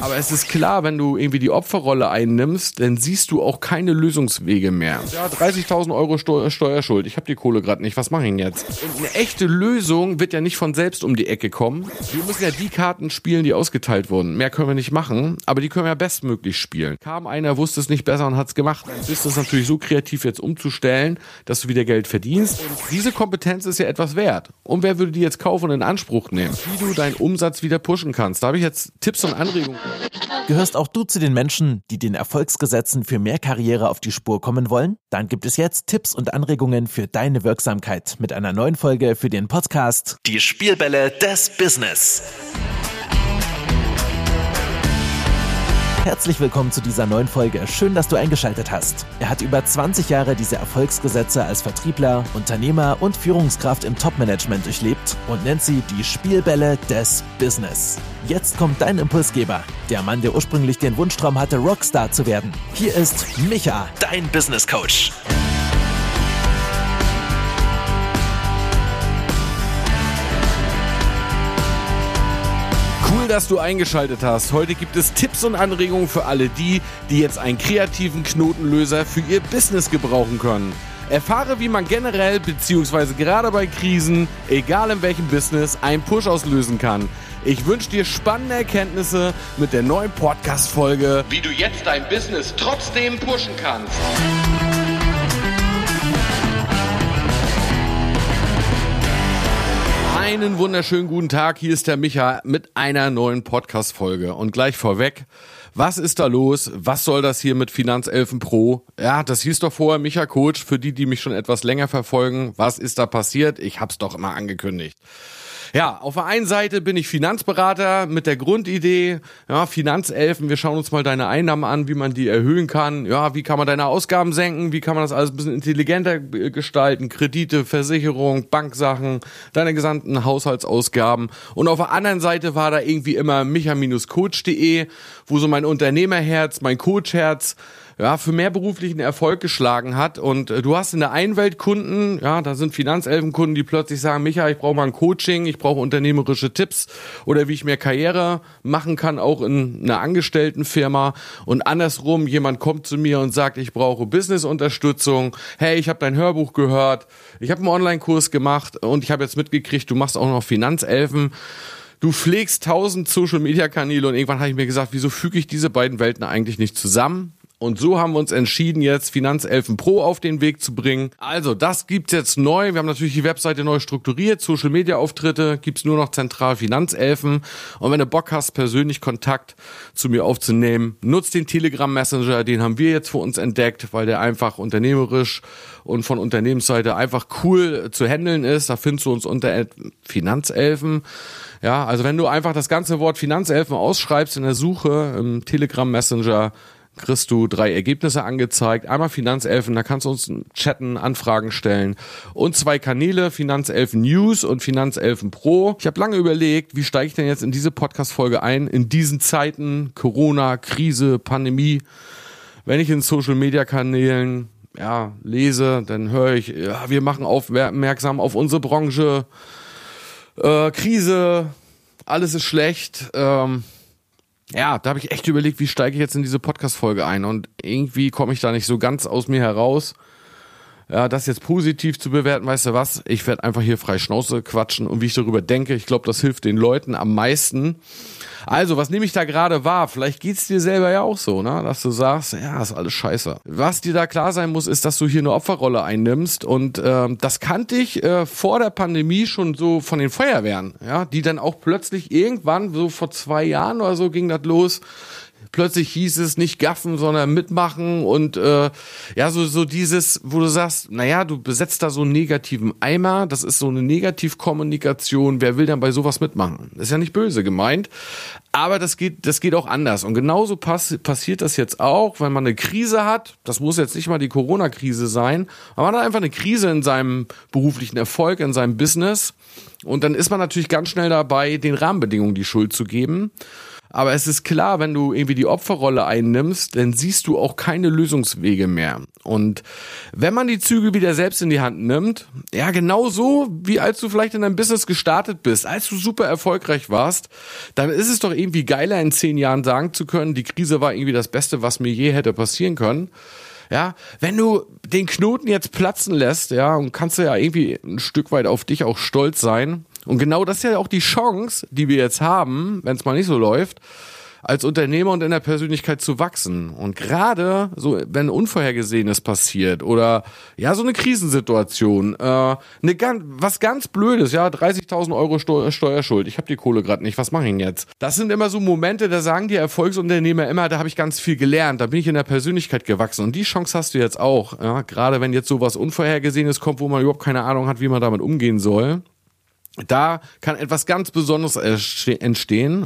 Aber es ist klar, wenn du irgendwie die Opferrolle einnimmst, dann siehst du auch keine Lösungswege mehr. Ja, 30.000 Euro Steu Steuerschuld. Ich habe die Kohle gerade nicht. Was mache ich denn jetzt? Und eine echte Lösung wird ja nicht von selbst um die Ecke kommen. Wir müssen ja die Karten spielen, die ausgeteilt wurden. Mehr können wir nicht machen, aber die können wir ja bestmöglich spielen. Kam einer, wusste es nicht besser und hat's gemacht. Dann ist es natürlich so kreativ jetzt umzustellen, dass du wieder Geld verdienst. Und diese Kompetenz ist ja etwas wert. Und wer würde die jetzt kaufen und in Anspruch nehmen? Wie du deinen Umsatz wieder pushen kannst. Da habe ich jetzt Tipps und Anregungen. Gehörst auch du zu den Menschen, die den Erfolgsgesetzen für mehr Karriere auf die Spur kommen wollen? Dann gibt es jetzt Tipps und Anregungen für deine Wirksamkeit mit einer neuen Folge für den Podcast Die Spielbälle des Business. Herzlich willkommen zu dieser neuen Folge. Schön, dass du eingeschaltet hast. Er hat über 20 Jahre diese Erfolgsgesetze als Vertriebler, Unternehmer und Führungskraft im Topmanagement durchlebt und nennt sie die Spielbälle des Business. Jetzt kommt dein Impulsgeber, der Mann, der ursprünglich den Wunschtraum hatte, Rockstar zu werden. Hier ist Micha, Dein Business Coach. Dass du eingeschaltet hast. Heute gibt es Tipps und Anregungen für alle die, die jetzt einen kreativen Knotenlöser für ihr Business gebrauchen können. Erfahre, wie man generell bzw. gerade bei Krisen, egal in welchem Business, einen Push auslösen kann. Ich wünsche dir spannende Erkenntnisse mit der neuen Podcast-Folge, wie du jetzt dein Business trotzdem pushen kannst. Einen wunderschönen guten Tag, hier ist der Micha mit einer neuen Podcast-Folge. Und gleich vorweg, was ist da los? Was soll das hier mit Finanzelfen Pro? Ja, das hieß doch vorher Micha Coach, für die, die mich schon etwas länger verfolgen. Was ist da passiert? Ich hab's doch immer angekündigt. Ja, auf der einen Seite bin ich Finanzberater mit der Grundidee, ja, Finanzelfen, wir schauen uns mal deine Einnahmen an, wie man die erhöhen kann. Ja, wie kann man deine Ausgaben senken? Wie kann man das alles ein bisschen intelligenter gestalten? Kredite, Versicherung, Banksachen, deine gesamten Haushaltsausgaben. Und auf der anderen Seite war da irgendwie immer micha-coach.de, wo so mein Unternehmerherz, mein Coachherz ja, für mehr beruflichen Erfolg geschlagen hat. Und äh, du hast in der einen Welt Kunden, ja, da sind Finanzelfenkunden, die plötzlich sagen, Micha, ich brauche mal ein Coaching, ich brauche unternehmerische Tipps oder wie ich mehr Karriere machen kann, auch in einer Angestelltenfirma. Und andersrum, jemand kommt zu mir und sagt, ich brauche Business-Unterstützung. Hey, ich habe dein Hörbuch gehört, ich habe einen Online-Kurs gemacht und ich habe jetzt mitgekriegt, du machst auch noch Finanzelfen du pflegst tausend Social Media Kanäle und irgendwann habe ich mir gesagt, wieso füge ich diese beiden Welten eigentlich nicht zusammen? Und so haben wir uns entschieden, jetzt Finanzelfen Pro auf den Weg zu bringen. Also, das gibt's jetzt neu. Wir haben natürlich die Webseite neu strukturiert. Social Media Auftritte gibt's nur noch zentral Finanzelfen. Und wenn du Bock hast, persönlich Kontakt zu mir aufzunehmen, nutzt den Telegram Messenger. Den haben wir jetzt für uns entdeckt, weil der einfach unternehmerisch und von Unternehmensseite einfach cool zu handeln ist. Da findest du uns unter Finanzelfen. Ja, also wenn du einfach das ganze Wort Finanzelfen ausschreibst in der Suche im Telegram Messenger, kriegst du drei Ergebnisse angezeigt. Einmal Finanzelfen, da kannst du uns chatten, Anfragen stellen. Und zwei Kanäle, Finanzelfen News und Finanzelfen Pro. Ich habe lange überlegt, wie steige ich denn jetzt in diese Podcast-Folge ein, in diesen Zeiten, Corona, Krise, Pandemie. Wenn ich in Social-Media-Kanälen ja, lese, dann höre ich, ja, wir machen aufmerksam auf unsere Branche, äh, Krise, alles ist schlecht. Ähm, ja, da habe ich echt überlegt, wie steige ich jetzt in diese Podcast-Folge ein und irgendwie komme ich da nicht so ganz aus mir heraus. Ja, das jetzt positiv zu bewerten, weißt du was? Ich werde einfach hier frei Schnauze quatschen und wie ich darüber denke, ich glaube, das hilft den Leuten am meisten. Also, was nehme ich da gerade wahr? Vielleicht geht's dir selber ja auch so, ne? Dass du sagst, ja, ist alles scheiße. Was dir da klar sein muss, ist, dass du hier eine Opferrolle einnimmst und ähm, das kannte ich äh, vor der Pandemie schon so von den Feuerwehren, ja, die dann auch plötzlich irgendwann, so vor zwei Jahren oder so ging das los, plötzlich hieß es nicht gaffen, sondern mitmachen und äh, ja, so, so dieses, wo du sagst, naja, du besetzt da so einen negativen Eimer, das ist so eine Negativkommunikation, wer will denn bei sowas mitmachen? Ist ja nicht böse gemeint, aber das geht, das geht auch anders. Und genauso pass passiert das jetzt auch, wenn man eine Krise hat, das muss jetzt nicht mal die Corona-Krise sein, aber man hat einfach eine Krise in seinem beruflichen Erfolg, in seinem Business und dann ist man natürlich ganz schnell dabei, den Rahmenbedingungen die Schuld zu geben. Aber es ist klar, wenn du irgendwie die Opferrolle einnimmst, dann siehst du auch keine Lösungswege mehr. Und wenn man die Züge wieder selbst in die Hand nimmt, ja, genau so, wie als du vielleicht in deinem Business gestartet bist, als du super erfolgreich warst, dann ist es doch irgendwie geiler, in zehn Jahren sagen zu können, die Krise war irgendwie das Beste, was mir je hätte passieren können. Ja, wenn du den Knoten jetzt platzen lässt, ja, und kannst du ja irgendwie ein Stück weit auf dich auch stolz sein, und genau das ist ja auch die Chance, die wir jetzt haben, wenn es mal nicht so läuft, als Unternehmer und in der Persönlichkeit zu wachsen. Und gerade so, wenn Unvorhergesehenes passiert oder ja, so eine Krisensituation, äh, eine ganz, was ganz Blödes, ja, 30.000 Euro Steu Steuerschuld, ich habe die Kohle gerade nicht, was mache ich denn jetzt? Das sind immer so Momente, da sagen die Erfolgsunternehmer immer, da habe ich ganz viel gelernt, da bin ich in der Persönlichkeit gewachsen. Und die Chance hast du jetzt auch, ja, gerade wenn jetzt sowas Unvorhergesehenes kommt, wo man überhaupt keine Ahnung hat, wie man damit umgehen soll. Da kann etwas ganz Besonderes entstehen.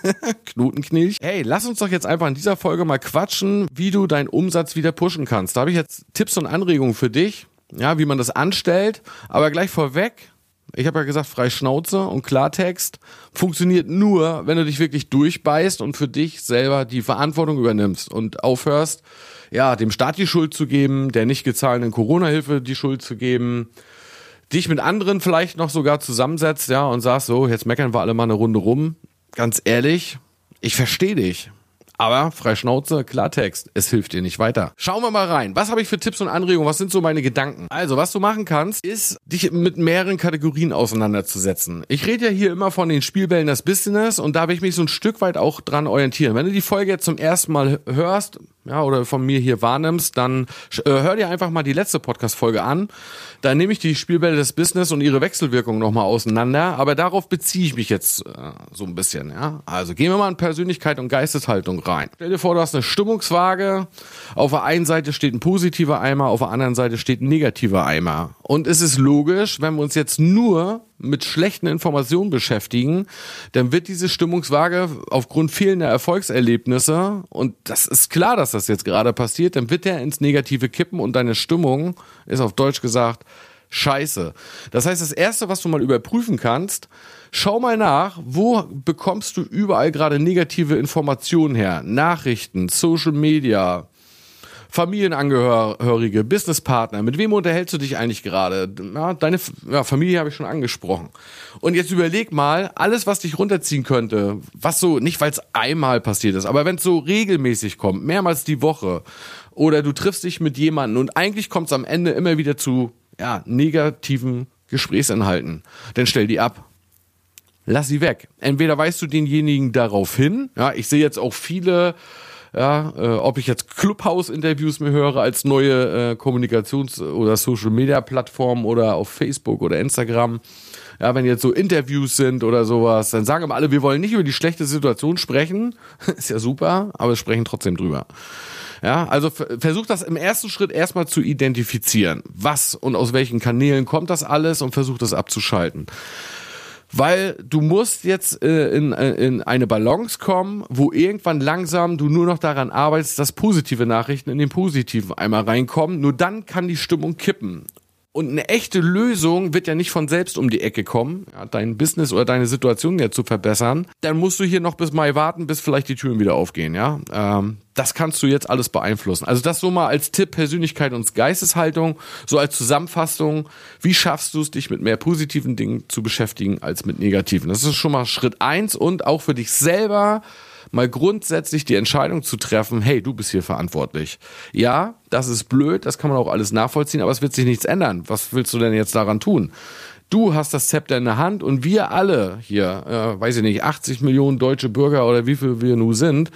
Knotenknilch. Hey, lass uns doch jetzt einfach in dieser Folge mal quatschen, wie du deinen Umsatz wieder pushen kannst. Da habe ich jetzt Tipps und Anregungen für dich, ja, wie man das anstellt. Aber gleich vorweg, ich habe ja gesagt, frei Schnauze und Klartext funktioniert nur, wenn du dich wirklich durchbeißt und für dich selber die Verantwortung übernimmst und aufhörst, ja, dem Staat die Schuld zu geben, der nicht gezahlten Corona-Hilfe die Schuld zu geben, dich mit anderen vielleicht noch sogar zusammensetzt, ja, und sagst so, jetzt meckern wir alle mal eine Runde rum. Ganz ehrlich, ich verstehe dich. Aber frei Schnauze, Klartext, es hilft dir nicht weiter. Schauen wir mal rein. Was habe ich für Tipps und Anregungen? Was sind so meine Gedanken? Also, was du machen kannst, ist, dich mit mehreren Kategorien auseinanderzusetzen. Ich rede ja hier immer von den Spielbällen des Business und da will ich mich so ein Stück weit auch dran orientieren. Wenn du die Folge jetzt zum ersten Mal hörst, ja, oder von mir hier wahrnimmst, dann äh, hör dir einfach mal die letzte Podcast-Folge an. Da nehme ich die Spielbälle des Business und ihre Wechselwirkung nochmal auseinander, aber darauf beziehe ich mich jetzt äh, so ein bisschen, ja. Also gehen wir mal in Persönlichkeit und Geisteshaltung rein. Stell dir vor, du hast eine Stimmungswaage. Auf der einen Seite steht ein positiver Eimer, auf der anderen Seite steht ein negativer Eimer. Und es ist logisch, wenn wir uns jetzt nur mit schlechten Informationen beschäftigen, dann wird diese Stimmungswaage aufgrund fehlender Erfolgserlebnisse, und das ist klar, dass das jetzt gerade passiert, dann wird der ins Negative kippen und deine Stimmung ist auf Deutsch gesagt scheiße. Das heißt, das Erste, was du mal überprüfen kannst, schau mal nach, wo bekommst du überall gerade negative Informationen her? Nachrichten, Social Media, Familienangehörige, Businesspartner, mit wem unterhältst du dich eigentlich gerade? Ja, deine ja, Familie habe ich schon angesprochen. Und jetzt überleg mal, alles, was dich runterziehen könnte, was so, nicht weil es einmal passiert ist, aber wenn es so regelmäßig kommt, mehrmals die Woche, oder du triffst dich mit jemandem und eigentlich kommt es am Ende immer wieder zu ja, negativen Gesprächsinhalten, dann stell die ab lass sie weg. Entweder weißt du denjenigen darauf hin, ja, ich sehe jetzt auch viele ja, äh, ob ich jetzt Clubhouse-Interviews mir höre als neue äh, Kommunikations- oder Social-Media-Plattform oder auf Facebook oder Instagram. Ja, wenn jetzt so Interviews sind oder sowas, dann sagen immer alle, wir wollen nicht über die schlechte Situation sprechen. Ist ja super, aber wir sprechen trotzdem drüber. Ja, also versuch das im ersten Schritt erstmal zu identifizieren. Was und aus welchen Kanälen kommt das alles und versuch das abzuschalten weil du musst jetzt äh, in, äh, in eine Balance kommen, wo irgendwann langsam du nur noch daran arbeitest, dass positive Nachrichten in den positiven einmal reinkommen. Nur dann kann die Stimmung kippen. Und eine echte Lösung wird ja nicht von selbst um die Ecke kommen, ja, dein Business oder deine Situation ja zu verbessern. Dann musst du hier noch bis Mai warten, bis vielleicht die Türen wieder aufgehen, ja. Ähm, das kannst du jetzt alles beeinflussen. Also das so mal als Tipp Persönlichkeit und Geisteshaltung, so als Zusammenfassung. Wie schaffst du es, dich mit mehr positiven Dingen zu beschäftigen als mit negativen? Das ist schon mal Schritt eins und auch für dich selber mal grundsätzlich die Entscheidung zu treffen, hey, du bist hier verantwortlich. Ja, das ist blöd, das kann man auch alles nachvollziehen, aber es wird sich nichts ändern. Was willst du denn jetzt daran tun? Du hast das Zepter in der Hand und wir alle hier, äh, weiß ich nicht, 80 Millionen deutsche Bürger oder wie viel wir nun sind,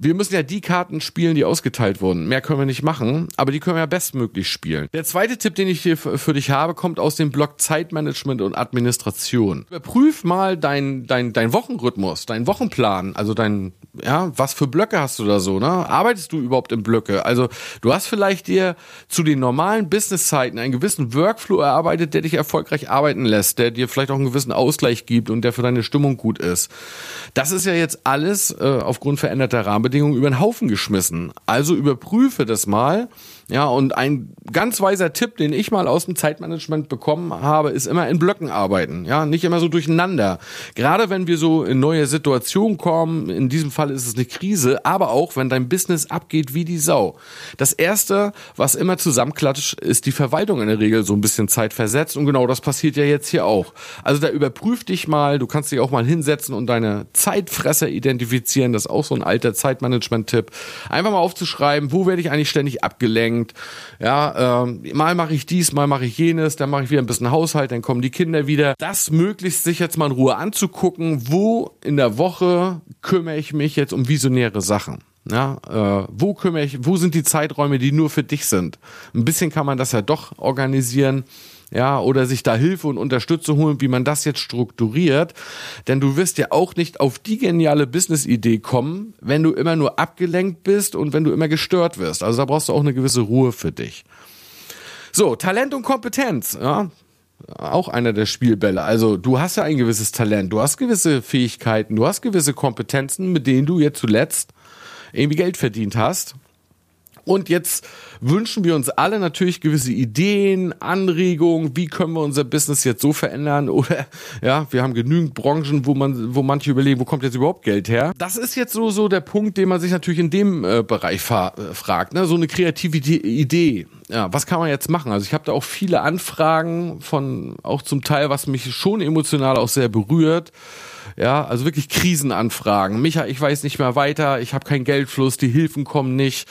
wir müssen ja die Karten spielen, die ausgeteilt wurden. Mehr können wir nicht machen, aber die können wir ja bestmöglich spielen. Der zweite Tipp, den ich hier für dich habe, kommt aus dem Block Zeitmanagement und Administration. Überprüf mal dein, dein, dein Wochenrhythmus, dein Wochenplan, also dein, ja, was für Blöcke hast du da so, ne? Arbeitest du überhaupt in Blöcke? Also, du hast vielleicht dir zu den normalen Businesszeiten einen gewissen Workflow erarbeitet, der dich erfolgreich arbeiten lässt, der dir vielleicht auch einen gewissen Ausgleich gibt und der für deine Stimmung gut ist. Das ist ja jetzt alles äh, aufgrund veränderter Rahmenbedingungen Rahmenbedingungen über den Haufen geschmissen. Also überprüfe das mal. Ja, und ein ganz weiser Tipp, den ich mal aus dem Zeitmanagement bekommen habe, ist immer in Blöcken arbeiten. Ja, nicht immer so durcheinander. Gerade wenn wir so in neue Situationen kommen, in diesem Fall ist es eine Krise, aber auch wenn dein Business abgeht wie die Sau. Das erste, was immer zusammenklatscht, ist die Verwaltung in der Regel so ein bisschen zeitversetzt und genau das passiert ja jetzt hier auch. Also da überprüf dich mal, du kannst dich auch mal hinsetzen und deine Zeitfresser identifizieren. Das ist auch so ein alter Zeitmanagement-Tipp. Einfach mal aufzuschreiben, wo werde ich eigentlich ständig abgelenkt? Ja, ähm, mal mache ich dies, mal mache ich jenes, dann mache ich wieder ein bisschen Haushalt, dann kommen die Kinder wieder. Das möglichst sich jetzt mal in Ruhe anzugucken, wo in der Woche kümmere ich mich jetzt um visionäre Sachen. Ja, äh, wo kümmere ich, wo sind die Zeiträume, die nur für dich sind? Ein bisschen kann man das ja doch organisieren ja, oder sich da Hilfe und Unterstützung holen, wie man das jetzt strukturiert. Denn du wirst ja auch nicht auf die geniale Business-Idee kommen, wenn du immer nur abgelenkt bist und wenn du immer gestört wirst. Also da brauchst du auch eine gewisse Ruhe für dich. So, Talent und Kompetenz, ja. Auch einer der Spielbälle. Also du hast ja ein gewisses Talent, du hast gewisse Fähigkeiten, du hast gewisse Kompetenzen, mit denen du jetzt zuletzt irgendwie Geld verdient hast. Und jetzt wünschen wir uns alle natürlich gewisse Ideen, Anregungen, wie können wir unser Business jetzt so verändern oder ja, wir haben genügend Branchen, wo man, wo manche überlegen, wo kommt jetzt überhaupt Geld her? Das ist jetzt so, so der Punkt, den man sich natürlich in dem äh, Bereich äh, fragt, ne? so eine kreative Idee. Ja, was kann man jetzt machen? Also ich habe da auch viele Anfragen von, auch zum Teil, was mich schon emotional auch sehr berührt. Ja, also wirklich Krisenanfragen. Micha, ich weiß nicht mehr weiter, ich habe keinen Geldfluss, die Hilfen kommen nicht.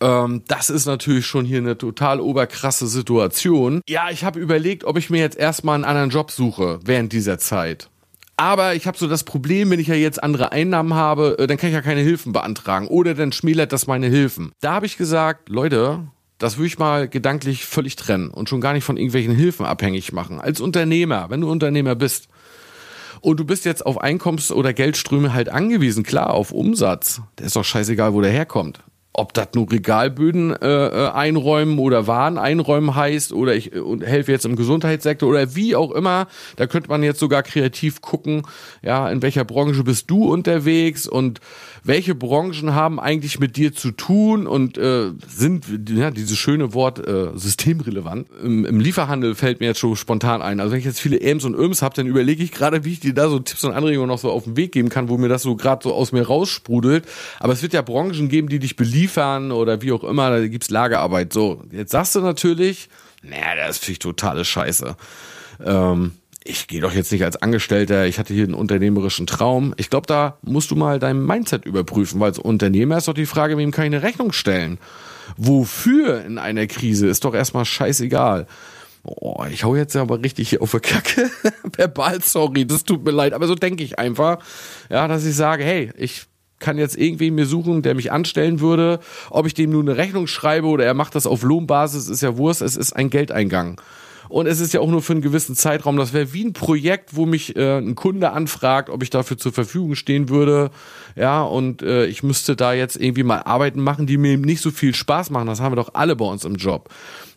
Ähm, das ist natürlich schon hier eine total oberkrasse Situation. Ja, ich habe überlegt, ob ich mir jetzt erstmal einen anderen Job suche während dieser Zeit. Aber ich habe so das Problem, wenn ich ja jetzt andere Einnahmen habe, äh, dann kann ich ja keine Hilfen beantragen. Oder dann schmälert das meine Hilfen. Da habe ich gesagt, Leute, das würde ich mal gedanklich völlig trennen und schon gar nicht von irgendwelchen Hilfen abhängig machen. Als Unternehmer, wenn du Unternehmer bist und du bist jetzt auf Einkommens- oder Geldströme halt angewiesen, klar, auf Umsatz, der ist doch scheißegal, wo der herkommt ob das nur Regalböden äh, äh, einräumen oder Waren einräumen heißt oder ich äh, helfe jetzt im Gesundheitssektor oder wie auch immer. Da könnte man jetzt sogar kreativ gucken, ja, in welcher Branche bist du unterwegs und welche Branchen haben eigentlich mit dir zu tun und äh, sind, ja, dieses schöne Wort äh, systemrelevant. Im, Im Lieferhandel fällt mir jetzt schon spontan ein. Also wenn ich jetzt viele Äms und Öms habe, dann überlege ich gerade, wie ich dir da so Tipps und Anregungen noch so auf den Weg geben kann, wo mir das so gerade so aus mir raussprudelt. Aber es wird ja Branchen geben, die dich beliefern oder wie auch immer, da gibt's Lagerarbeit. So, jetzt sagst du natürlich, naja, das finde ich totale Scheiße. Ähm, ich gehe doch jetzt nicht als Angestellter, ich hatte hier einen unternehmerischen Traum. Ich glaube, da musst du mal dein Mindset überprüfen, weil als Unternehmer ist doch die Frage, wem kann ich eine Rechnung stellen? Wofür in einer Krise ist doch erstmal scheißegal. Oh, ich hau jetzt aber richtig auf die Kacke. Verbal, sorry, das tut mir leid, aber so denke ich einfach. Ja, dass ich sage, hey, ich kann jetzt irgendwie mir suchen, der mich anstellen würde. Ob ich dem nur eine Rechnung schreibe oder er macht das auf Lohnbasis, ist ja Wurst. Es ist ein Geldeingang. Und es ist ja auch nur für einen gewissen Zeitraum. Das wäre wie ein Projekt, wo mich äh, ein Kunde anfragt, ob ich dafür zur Verfügung stehen würde. Ja, und äh, ich müsste da jetzt irgendwie mal Arbeiten machen, die mir nicht so viel Spaß machen. Das haben wir doch alle bei uns im Job.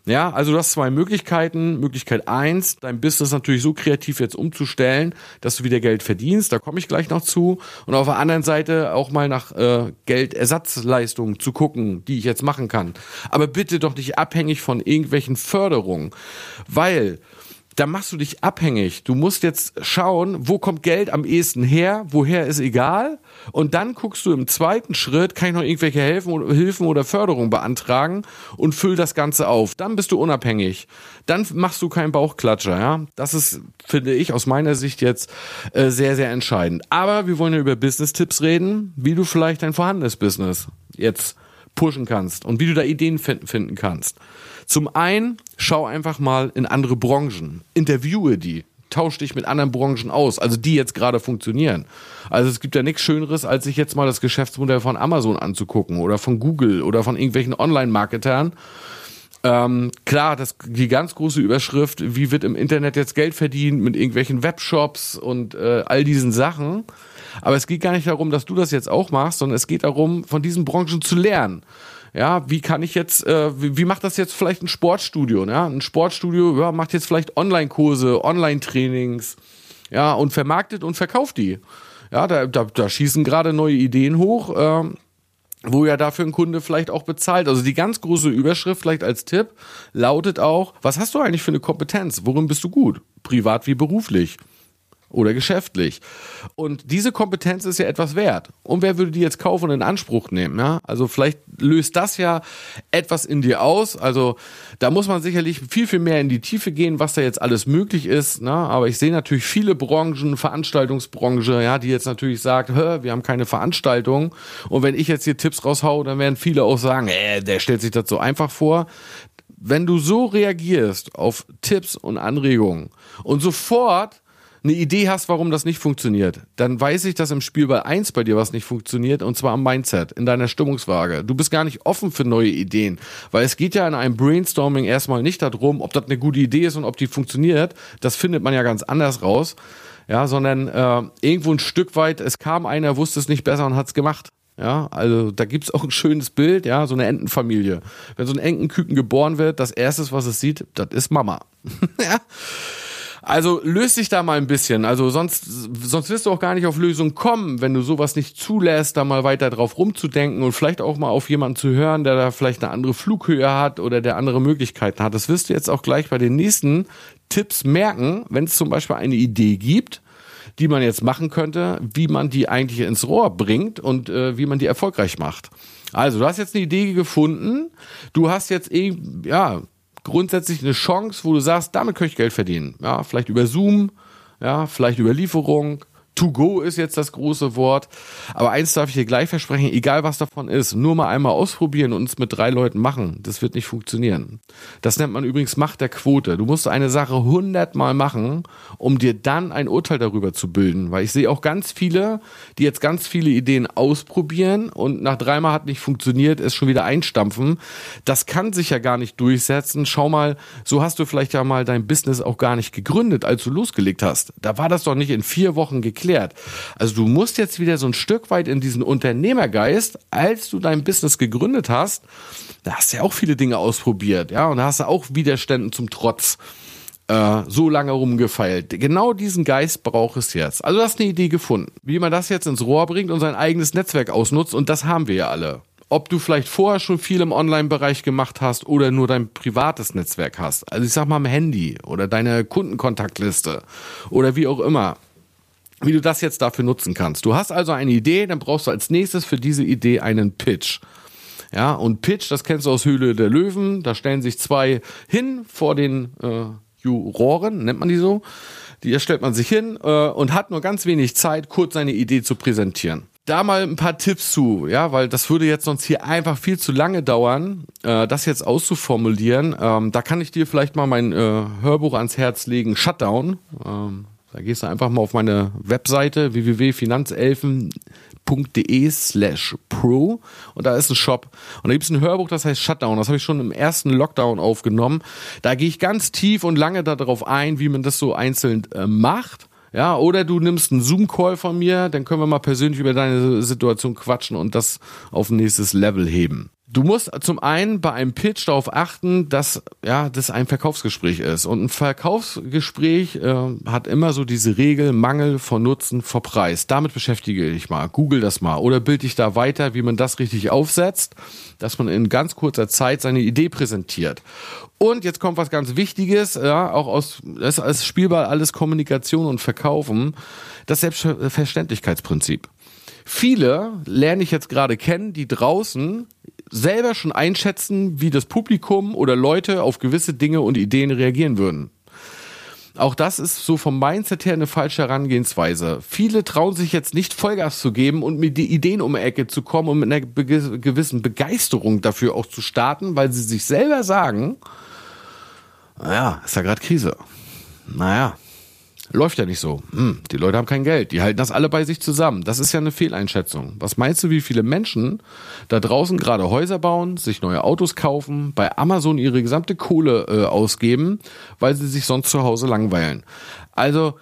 Ja, also du hast zwei Möglichkeiten. Möglichkeit eins, dein Business natürlich so kreativ jetzt umzustellen, dass du wieder Geld verdienst. Da komme ich gleich noch zu. Und auf der anderen Seite auch mal nach äh, Geldersatzleistungen zu gucken, die ich jetzt machen kann. Aber bitte doch nicht abhängig von irgendwelchen Förderungen, weil da machst du dich abhängig. Du musst jetzt schauen, wo kommt Geld am ehesten her, woher ist egal. Und dann guckst du im zweiten Schritt, kann ich noch irgendwelche Hilfen, Hilfen oder Förderung beantragen und füll das Ganze auf. Dann bist du unabhängig. Dann machst du keinen Bauchklatscher, ja. Das ist, finde ich, aus meiner Sicht jetzt äh, sehr, sehr entscheidend. Aber wir wollen ja über Business-Tipps reden, wie du vielleicht dein vorhandenes Business jetzt pushen kannst und wie du da Ideen finden, finden kannst. Zum einen, schau einfach mal in andere Branchen, interviewe die, tausch dich mit anderen Branchen aus, also die jetzt gerade funktionieren. Also es gibt ja nichts Schöneres, als sich jetzt mal das Geschäftsmodell von Amazon anzugucken oder von Google oder von irgendwelchen Online-Marketern. Ähm, klar, das, die ganz große Überschrift, wie wird im Internet jetzt Geld verdient mit irgendwelchen Webshops und äh, all diesen Sachen. Aber es geht gar nicht darum, dass du das jetzt auch machst, sondern es geht darum, von diesen Branchen zu lernen. Ja, wie kann ich jetzt, äh, wie, wie macht das jetzt vielleicht ein Sportstudio? Ja? Ein Sportstudio ja, macht jetzt vielleicht Online-Kurse, Online-Trainings, ja, und vermarktet und verkauft die. Ja, da, da, da schießen gerade neue Ideen hoch. Äh, wo ja dafür ein Kunde vielleicht auch bezahlt. Also die ganz große Überschrift vielleicht als Tipp lautet auch, was hast du eigentlich für eine Kompetenz? Worin bist du gut? Privat wie beruflich oder geschäftlich. Und diese Kompetenz ist ja etwas wert. Und wer würde die jetzt kaufen und in Anspruch nehmen? Ja? Also vielleicht löst das ja etwas in dir aus. Also da muss man sicherlich viel, viel mehr in die Tiefe gehen, was da jetzt alles möglich ist. Ne? Aber ich sehe natürlich viele Branchen, Veranstaltungsbranche, ja, die jetzt natürlich sagt, wir haben keine Veranstaltung. Und wenn ich jetzt hier Tipps raushau, dann werden viele auch sagen, äh, der stellt sich das so einfach vor wenn du so reagierst auf Tipps und Anregungen und sofort eine Idee hast, warum das nicht funktioniert, dann weiß ich, dass im Spiel bei eins bei dir was nicht funktioniert und zwar am Mindset, in deiner Stimmungswaage. Du bist gar nicht offen für neue Ideen, weil es geht ja in einem Brainstorming erstmal nicht darum, ob das eine gute Idee ist und ob die funktioniert. Das findet man ja ganz anders raus. Ja, sondern äh, irgendwo ein Stück weit, es kam einer, wusste es nicht besser und hat es gemacht. Ja, also da gibt's auch ein schönes Bild, ja, so eine Entenfamilie. Wenn so ein Entenküken geboren wird, das erste, was es sieht, das ist Mama. ja. Also löst sich da mal ein bisschen. Also sonst, sonst wirst du auch gar nicht auf Lösungen kommen, wenn du sowas nicht zulässt, da mal weiter drauf rumzudenken und vielleicht auch mal auf jemanden zu hören, der da vielleicht eine andere Flughöhe hat oder der andere Möglichkeiten hat. Das wirst du jetzt auch gleich bei den nächsten Tipps merken, wenn es zum Beispiel eine Idee gibt, die man jetzt machen könnte, wie man die eigentlich ins Rohr bringt und äh, wie man die erfolgreich macht. Also, du hast jetzt eine Idee gefunden, du hast jetzt eben, ja, grundsätzlich eine Chance, wo du sagst, damit könnte ich Geld verdienen. Ja, vielleicht über Zoom, ja, vielleicht über Lieferung, To go ist jetzt das große Wort. Aber eins darf ich dir gleich versprechen, egal was davon ist, nur mal einmal ausprobieren und es mit drei Leuten machen. Das wird nicht funktionieren. Das nennt man übrigens Macht der Quote. Du musst eine Sache hundertmal machen, um dir dann ein Urteil darüber zu bilden. Weil ich sehe auch ganz viele, die jetzt ganz viele Ideen ausprobieren und nach dreimal hat nicht funktioniert, es schon wieder einstampfen. Das kann sich ja gar nicht durchsetzen. Schau mal, so hast du vielleicht ja mal dein Business auch gar nicht gegründet, als du losgelegt hast. Da war das doch nicht in vier Wochen geklärt erklärt. Also du musst jetzt wieder so ein Stück weit in diesen Unternehmergeist, als du dein Business gegründet hast, da hast du ja auch viele Dinge ausprobiert, ja, und da hast du auch Widerständen zum Trotz äh, so lange rumgefeilt. Genau diesen Geist braucht es jetzt. Also du hast eine Idee gefunden, wie man das jetzt ins Rohr bringt und sein eigenes Netzwerk ausnutzt und das haben wir ja alle ob du vielleicht vorher schon viel im Online-Bereich gemacht hast oder nur dein privates Netzwerk hast. Also ich sag mal am Handy oder deine Kundenkontaktliste oder wie auch immer wie du das jetzt dafür nutzen kannst. Du hast also eine Idee, dann brauchst du als nächstes für diese Idee einen Pitch. Ja, und Pitch, das kennst du aus Höhle der Löwen, da stellen sich zwei hin vor den äh, Juroren, nennt man die so. Die stellt man sich hin äh, und hat nur ganz wenig Zeit, kurz seine Idee zu präsentieren. Da mal ein paar Tipps zu, ja, weil das würde jetzt sonst hier einfach viel zu lange dauern, äh, das jetzt auszuformulieren. Ähm, da kann ich dir vielleicht mal mein äh, Hörbuch ans Herz legen, Shutdown. Ähm, da gehst du einfach mal auf meine Webseite www.finanzelfen.de slash pro und da ist ein Shop. Und da gibt es ein Hörbuch, das heißt Shutdown. Das habe ich schon im ersten Lockdown aufgenommen. Da gehe ich ganz tief und lange darauf ein, wie man das so einzeln äh, macht. Ja, oder du nimmst einen Zoom-Call von mir, dann können wir mal persönlich über deine Situation quatschen und das auf ein nächstes Level heben. Du musst zum einen bei einem Pitch darauf achten, dass ja das ein Verkaufsgespräch ist. Und ein Verkaufsgespräch äh, hat immer so diese Regel Mangel vor Nutzen vor Preis. Damit beschäftige dich mal. Google das mal oder bild dich da weiter, wie man das richtig aufsetzt, dass man in ganz kurzer Zeit seine Idee präsentiert. Und jetzt kommt was ganz Wichtiges, ja, auch aus das ist spielbar alles Kommunikation und Verkaufen, das Selbstverständlichkeitsprinzip. Viele lerne ich jetzt gerade kennen, die draußen selber schon einschätzen, wie das Publikum oder Leute auf gewisse Dinge und Ideen reagieren würden. Auch das ist so vom Mindset her eine falsche Herangehensweise. Viele trauen sich jetzt nicht Vollgas zu geben und mit die Ideen um die Ecke zu kommen und mit einer gewissen Begeisterung dafür auch zu starten, weil sie sich selber sagen, naja, ist ja gerade Krise. Naja, läuft ja nicht so. Hm, die Leute haben kein Geld. Die halten das alle bei sich zusammen. Das ist ja eine Fehleinschätzung. Was meinst du, wie viele Menschen da draußen gerade Häuser bauen, sich neue Autos kaufen, bei Amazon ihre gesamte Kohle äh, ausgeben, weil sie sich sonst zu Hause langweilen? Also,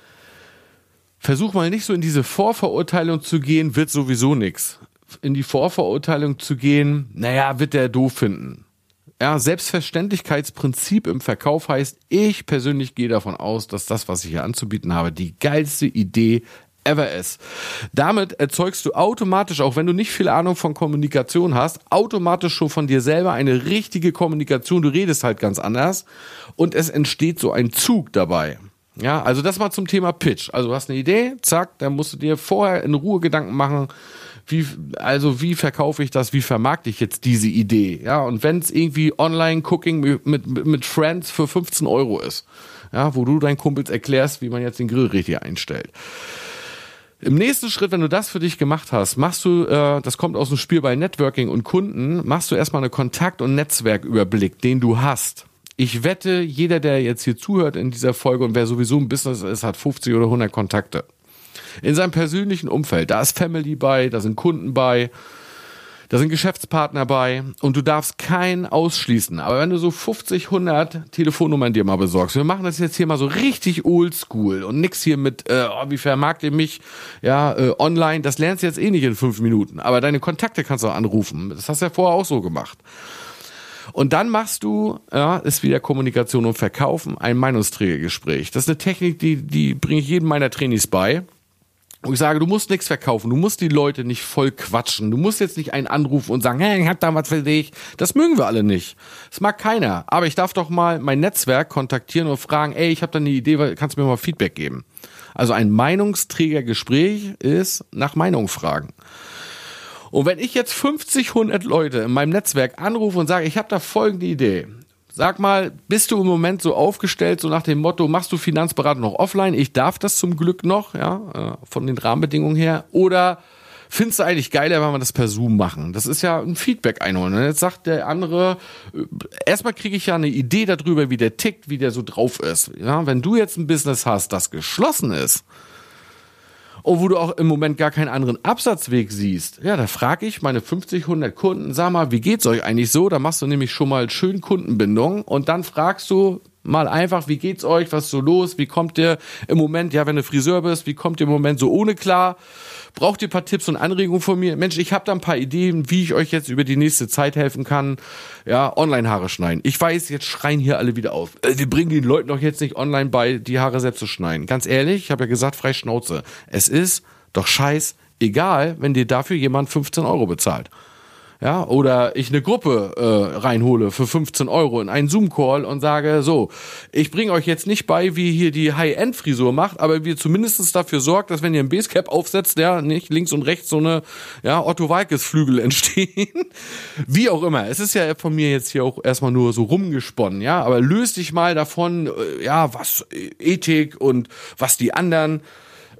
versuch mal nicht so in diese Vorverurteilung zu gehen, wird sowieso nix. In die Vorverurteilung zu gehen, naja, wird der doof finden ja, Selbstverständlichkeitsprinzip im Verkauf heißt, ich persönlich gehe davon aus, dass das, was ich hier anzubieten habe, die geilste Idee ever ist. Damit erzeugst du automatisch, auch wenn du nicht viel Ahnung von Kommunikation hast, automatisch schon von dir selber eine richtige Kommunikation. Du redest halt ganz anders und es entsteht so ein Zug dabei. Ja, also das mal zum Thema Pitch. Also du hast eine Idee, zack, dann musst du dir vorher in Ruhe Gedanken machen, wie, also wie verkaufe ich das, wie vermarkte ich jetzt diese Idee? Ja, und wenn es irgendwie Online-Cooking mit, mit, mit Friends für 15 Euro ist, ja, wo du deinen Kumpels erklärst, wie man jetzt den Grill richtig einstellt. Im nächsten Schritt, wenn du das für dich gemacht hast, machst du, äh, das kommt aus dem Spiel bei Networking und Kunden, machst du erstmal eine Kontakt- und Netzwerküberblick, den du hast. Ich wette, jeder, der jetzt hier zuhört in dieser Folge und wer sowieso ein Business ist, hat 50 oder 100 Kontakte. In seinem persönlichen Umfeld, da ist Family bei, da sind Kunden bei, da sind Geschäftspartner bei und du darfst keinen ausschließen. Aber wenn du so 50, 100 Telefonnummern dir mal besorgst, wir machen das jetzt hier mal so richtig oldschool und nix hier mit, äh, oh, wie vermarkt ihr mich, ja, äh, online, das lernst du jetzt eh nicht in fünf Minuten. Aber deine Kontakte kannst du anrufen. Das hast du ja vorher auch so gemacht. Und dann machst du, ja, ist wieder Kommunikation und Verkaufen, ein Meinungsträgergespräch. Das ist eine Technik, die, die bringe ich jedem meiner Trainees bei. Und ich sage, du musst nichts verkaufen, du musst die Leute nicht voll quatschen. Du musst jetzt nicht einen anrufen und sagen, hey, ich hab da was für dich. Das mögen wir alle nicht. Das mag keiner. Aber ich darf doch mal mein Netzwerk kontaktieren und fragen, ey, ich habe da eine Idee, kannst du mir mal Feedback geben? Also ein Meinungsträgergespräch ist nach Meinung fragen. Und wenn ich jetzt 50, 100 Leute in meinem Netzwerk anrufe und sage, ich habe da folgende Idee, Sag mal, bist du im Moment so aufgestellt, so nach dem Motto, machst du Finanzberatung noch offline? Ich darf das zum Glück noch, ja, äh, von den Rahmenbedingungen her. Oder findest du eigentlich geiler, wenn wir das per Zoom machen? Das ist ja ein Feedback einholen. Und jetzt sagt der andere, äh, erstmal kriege ich ja eine Idee darüber, wie der tickt, wie der so drauf ist. Ja, wenn du jetzt ein Business hast, das geschlossen ist, und wo du auch im Moment gar keinen anderen Absatzweg siehst, ja, da frage ich meine 50, 100 Kunden, sag mal, wie geht's euch eigentlich so? Da machst du nämlich schon mal schön Kundenbindung und dann fragst du mal einfach, wie geht's euch, was ist so los, wie kommt ihr im Moment, ja, wenn du Friseur bist, wie kommt ihr im Moment so ohne klar? Braucht ihr ein paar Tipps und Anregungen von mir? Mensch, ich habe da ein paar Ideen, wie ich euch jetzt über die nächste Zeit helfen kann. Ja, Online-Haare schneiden. Ich weiß, jetzt schreien hier alle wieder auf. Äh, wir bringen den Leuten doch jetzt nicht online bei, die Haare selbst zu schneiden. Ganz ehrlich, ich habe ja gesagt, frei Schnauze. Es ist doch scheiß egal, wenn dir dafür jemand 15 Euro bezahlt ja, oder ich eine Gruppe äh, reinhole für 15 Euro in einen Zoom-Call und sage, so, ich bringe euch jetzt nicht bei, wie hier die High-End-Frisur macht, aber wir zumindest dafür sorgt, dass wenn ihr ein Basecap aufsetzt, ja, nicht links und rechts so eine, ja, Otto Walkes-Flügel entstehen. wie auch immer. Es ist ja von mir jetzt hier auch erstmal nur so rumgesponnen, ja, aber löst dich mal davon, äh, ja, was Ethik und was die anderen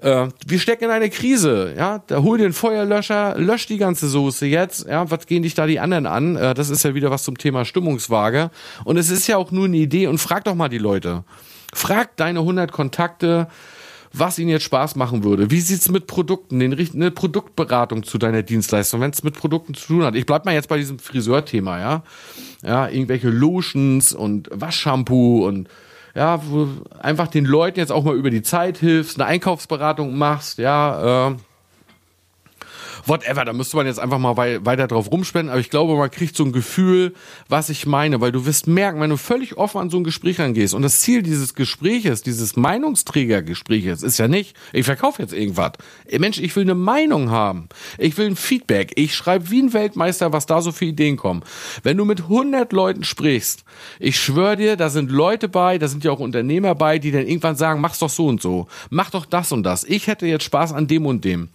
äh, wir stecken in eine Krise, ja. Da hol den Feuerlöscher, lösch die ganze Soße jetzt, ja. Was gehen dich da die anderen an? Äh, das ist ja wieder was zum Thema Stimmungswaage. Und es ist ja auch nur eine Idee und frag doch mal die Leute. Frag deine 100 Kontakte, was ihnen jetzt Spaß machen würde. Wie sieht's mit Produkten, den, eine Produktberatung zu deiner Dienstleistung, wenn es mit Produkten zu tun hat. Ich bleib mal jetzt bei diesem Friseurthema, ja. Ja, irgendwelche Lotions und Waschshampoo und ja, wo einfach den Leuten jetzt auch mal über die Zeit hilfst, eine Einkaufsberatung machst, ja, äh, whatever, da müsste man jetzt einfach mal wei weiter drauf rumspenden, aber ich glaube, man kriegt so ein Gefühl, was ich meine, weil du wirst merken, wenn du völlig offen an so ein Gespräch rangehst und das Ziel dieses Gespräches, dieses Meinungsträgergespräches ist ja nicht, ich verkaufe jetzt irgendwas. Mensch, ich will eine Meinung haben. Ich will ein Feedback. Ich schreibe wie ein Weltmeister, was da so für Ideen kommen. Wenn du mit 100 Leuten sprichst, ich schwöre dir, da sind Leute bei, da sind ja auch Unternehmer bei, die dann irgendwann sagen, mach's doch so und so. Mach doch das und das. Ich hätte jetzt Spaß an dem und dem.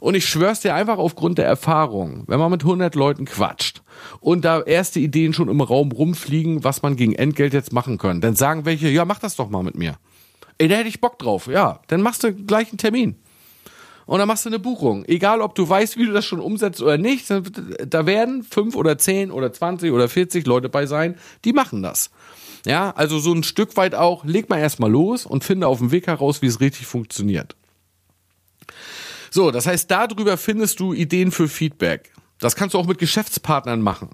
Und ich schwör's dir einfach aufgrund der Erfahrung, wenn man mit 100 Leuten quatscht und da erste Ideen schon im Raum rumfliegen, was man gegen Entgelt jetzt machen kann, dann sagen welche, ja, mach das doch mal mit mir. Ey, da hätte ich Bock drauf. Ja, dann machst du gleich einen Termin. Und dann machst du eine Buchung. Egal, ob du weißt, wie du das schon umsetzt oder nicht, da werden fünf oder zehn oder zwanzig oder vierzig Leute bei sein, die machen das. Ja, also so ein Stück weit auch, leg mal erstmal los und finde auf dem Weg heraus, wie es richtig funktioniert. So, das heißt, darüber findest du Ideen für Feedback. Das kannst du auch mit Geschäftspartnern machen.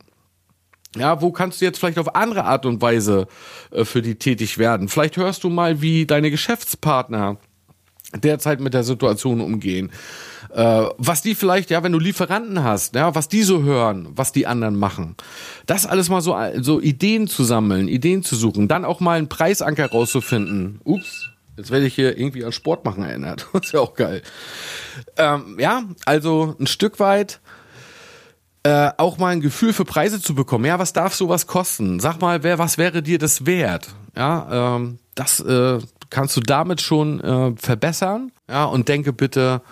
Ja, wo kannst du jetzt vielleicht auf andere Art und Weise äh, für die tätig werden? Vielleicht hörst du mal, wie deine Geschäftspartner derzeit mit der Situation umgehen. Äh, was die vielleicht, ja, wenn du Lieferanten hast, ja, was die so hören, was die anderen machen. Das alles mal so, so Ideen zu sammeln, Ideen zu suchen, dann auch mal einen Preisanker rauszufinden. Ups, Jetzt werde ich hier irgendwie an Sport machen erinnert. Das ist ja auch geil. Ähm, ja, also ein Stück weit äh, auch mal ein Gefühl für Preise zu bekommen. Ja, was darf sowas kosten? Sag mal, wer, was wäre dir das wert? Ja, ähm, das äh, kannst du damit schon äh, verbessern. Ja, und denke bitte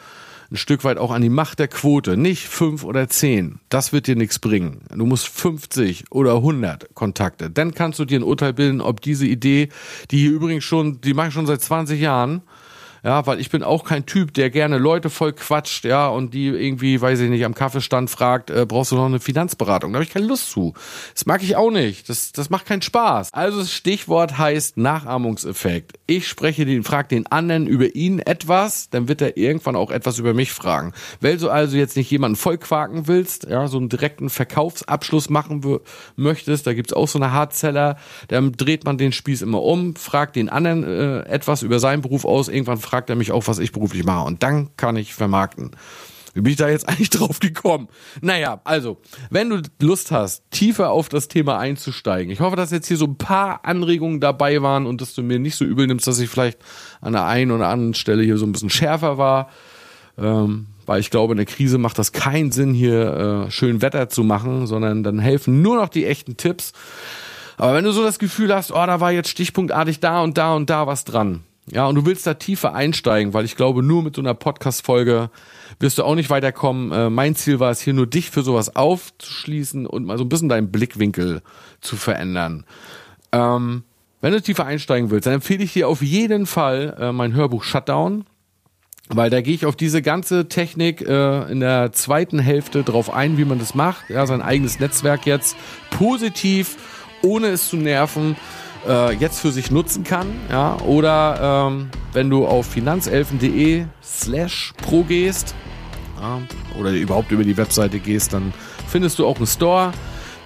ein Stück weit auch an die Macht der Quote. Nicht fünf oder zehn. Das wird dir nichts bringen. Du musst 50 oder 100 Kontakte. Dann kannst du dir ein Urteil bilden, ob diese Idee, die hier übrigens schon, die mache ich schon seit 20 Jahren, ja, weil ich bin auch kein Typ, der gerne Leute voll quatscht, ja, und die irgendwie, weiß ich nicht, am Kaffeestand fragt, äh, brauchst du noch eine Finanzberatung? Da habe ich keine Lust zu. Das mag ich auch nicht. Das, das macht keinen Spaß. Also das Stichwort heißt Nachahmungseffekt. Ich spreche den, frag den anderen über ihn etwas, dann wird er irgendwann auch etwas über mich fragen. Weil du also jetzt nicht jemanden vollquaken willst, ja, so einen direkten Verkaufsabschluss machen möchtest, da gibt's auch so eine Hardseller, dann dreht man den Spieß immer um, fragt den anderen äh, etwas über seinen Beruf aus, irgendwann fragt er mich auch, was ich beruflich mache. Und dann kann ich vermarkten. Wie bin ich da jetzt eigentlich drauf gekommen? Naja, also, wenn du Lust hast, tiefer auf das Thema einzusteigen, ich hoffe, dass jetzt hier so ein paar Anregungen dabei waren und dass du mir nicht so übel nimmst, dass ich vielleicht an der einen oder anderen Stelle hier so ein bisschen schärfer war. Ähm, weil ich glaube, in der Krise macht das keinen Sinn, hier äh, schön Wetter zu machen, sondern dann helfen nur noch die echten Tipps. Aber wenn du so das Gefühl hast, oh, da war jetzt stichpunktartig da und da und da was dran, ja, und du willst da tiefer einsteigen, weil ich glaube, nur mit so einer Podcast-Folge wirst du auch nicht weiterkommen. Äh, mein Ziel war es hier nur, dich für sowas aufzuschließen und mal so ein bisschen deinen Blickwinkel zu verändern. Ähm, wenn du tiefer einsteigen willst, dann empfehle ich dir auf jeden Fall äh, mein Hörbuch Shutdown, weil da gehe ich auf diese ganze Technik äh, in der zweiten Hälfte drauf ein, wie man das macht. Ja, sein eigenes Netzwerk jetzt positiv, ohne es zu nerven äh, jetzt für sich nutzen kann. Ja? Oder ähm, wenn du auf finanzelfen.de slash pro gehst ja, oder überhaupt über die Webseite gehst, dann findest du auch einen Store.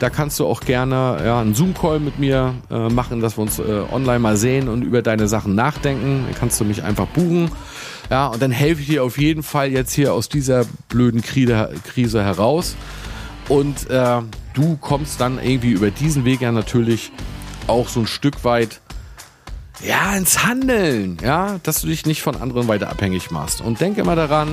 Da kannst du auch gerne ja, einen Zoom-Call mit mir äh, machen, dass wir uns äh, online mal sehen und über deine Sachen nachdenken. Dann kannst du mich einfach buchen. Ja, und dann helfe ich dir auf jeden Fall jetzt hier aus dieser blöden Krise heraus. Und äh, du kommst dann irgendwie über diesen Weg ja natürlich auch so ein Stück weit ja, ins Handeln, ja, dass du dich nicht von anderen weiter abhängig machst. Und denke immer daran,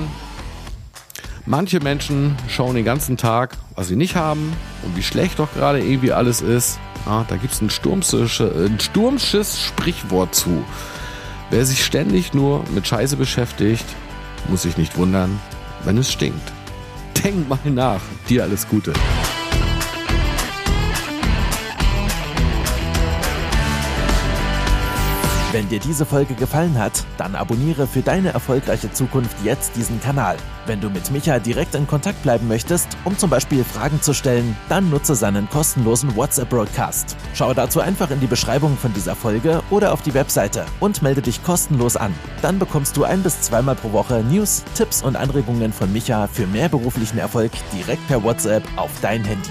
manche Menschen schauen den ganzen Tag, was sie nicht haben und wie schlecht doch gerade irgendwie alles ist. Ja, da gibt es ein, ein sturmsches Sprichwort zu. Wer sich ständig nur mit Scheiße beschäftigt, muss sich nicht wundern, wenn es stinkt. Denk mal nach. Dir alles Gute. Wenn dir diese Folge gefallen hat, dann abonniere für deine erfolgreiche Zukunft jetzt diesen Kanal. Wenn du mit Micha direkt in Kontakt bleiben möchtest, um zum Beispiel Fragen zu stellen, dann nutze seinen kostenlosen WhatsApp-Broadcast. Schau dazu einfach in die Beschreibung von dieser Folge oder auf die Webseite und melde dich kostenlos an. Dann bekommst du ein bis zweimal pro Woche News, Tipps und Anregungen von Micha für mehr beruflichen Erfolg direkt per WhatsApp auf dein Handy.